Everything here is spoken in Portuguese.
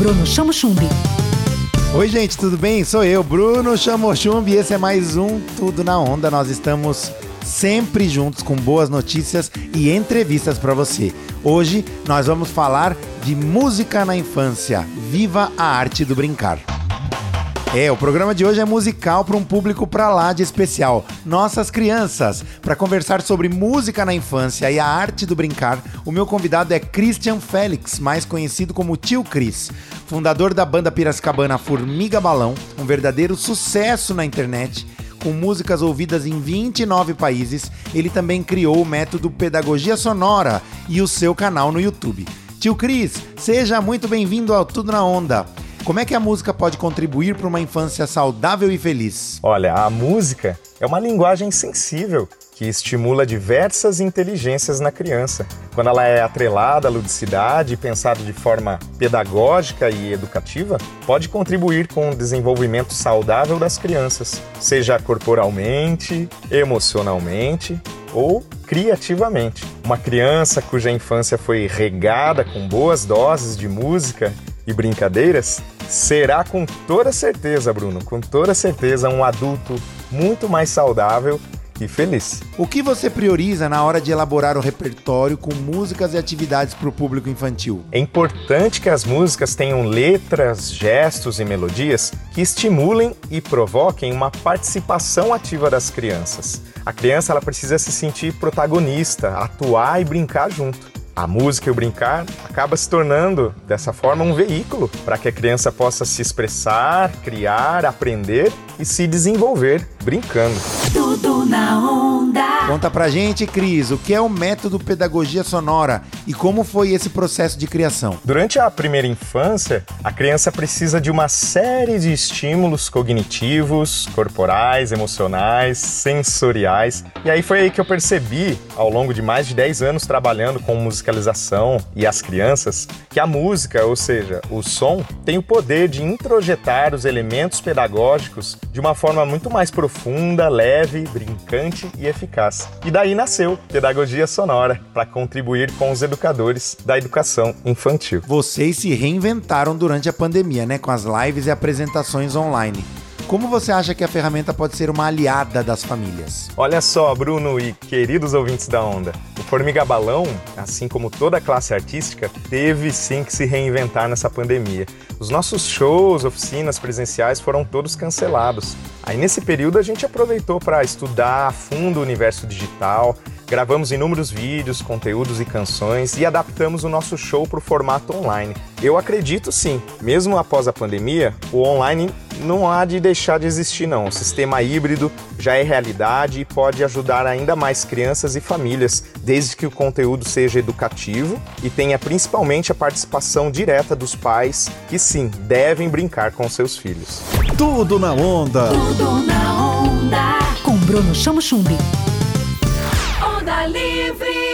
Bruno Chamo Chumbi. Oi, gente, tudo bem? Sou eu, Bruno Chamo Chumbi. Esse é mais um Tudo na Onda. Nós estamos sempre juntos com boas notícias e entrevistas para você. Hoje nós vamos falar de música na infância. Viva a arte do brincar. É, o programa de hoje é musical para um público para lá de especial, nossas crianças. Para conversar sobre música na infância e a arte do brincar, o meu convidado é Christian Félix, mais conhecido como Tio Cris, fundador da banda Piracicabana Formiga Balão, um verdadeiro sucesso na internet. Com músicas ouvidas em 29 países, ele também criou o método Pedagogia Sonora e o seu canal no YouTube. Tio Cris, seja muito bem-vindo ao Tudo na Onda. Como é que a música pode contribuir para uma infância saudável e feliz? Olha, a música é uma linguagem sensível que estimula diversas inteligências na criança. Quando ela é atrelada à ludicidade e pensada de forma pedagógica e educativa, pode contribuir com o desenvolvimento saudável das crianças, seja corporalmente, emocionalmente ou criativamente. Uma criança cuja infância foi regada com boas doses de música e brincadeiras, será com toda certeza, Bruno, com toda certeza um adulto muito mais saudável e feliz. O que você prioriza na hora de elaborar o repertório com músicas e atividades para o público infantil? É importante que as músicas tenham letras, gestos e melodias que estimulem e provoquem uma participação ativa das crianças. A criança ela precisa se sentir protagonista, atuar e brincar junto. A música e o brincar acaba se tornando, dessa forma, um veículo para que a criança possa se expressar, criar, aprender e se desenvolver brincando. Tudo na onda. Conta pra gente, Cris, o que é o método Pedagogia Sonora e como foi esse processo de criação? Durante a primeira infância, a criança precisa de uma série de estímulos cognitivos, corporais, emocionais, sensoriais. E aí foi aí que eu percebi, ao longo de mais de 10 anos trabalhando com musicalização e as crianças, que a música, ou seja, o som, tem o poder de introjetar os elementos pedagógicos de uma forma muito mais profunda, leve, brincante e eficaz. E daí nasceu Pedagogia Sonora, para contribuir com os educadores da educação infantil. Vocês se reinventaram durante a pandemia, né? Com as lives e apresentações online. Como você acha que a ferramenta pode ser uma aliada das famílias? Olha só, Bruno e queridos ouvintes da Onda. Formiga Balão, assim como toda a classe artística, teve sim que se reinventar nessa pandemia. Os nossos shows, oficinas presenciais foram todos cancelados. Aí nesse período a gente aproveitou para estudar a fundo o universo digital, Gravamos inúmeros vídeos, conteúdos e canções e adaptamos o nosso show para o formato online. Eu acredito sim, mesmo após a pandemia, o online não há de deixar de existir não. O sistema híbrido já é realidade e pode ajudar ainda mais crianças e famílias, desde que o conteúdo seja educativo e tenha principalmente a participação direta dos pais, que sim, devem brincar com seus filhos. Tudo na onda. Tudo na onda. Com Bruno Chamo Chumbi. Livre.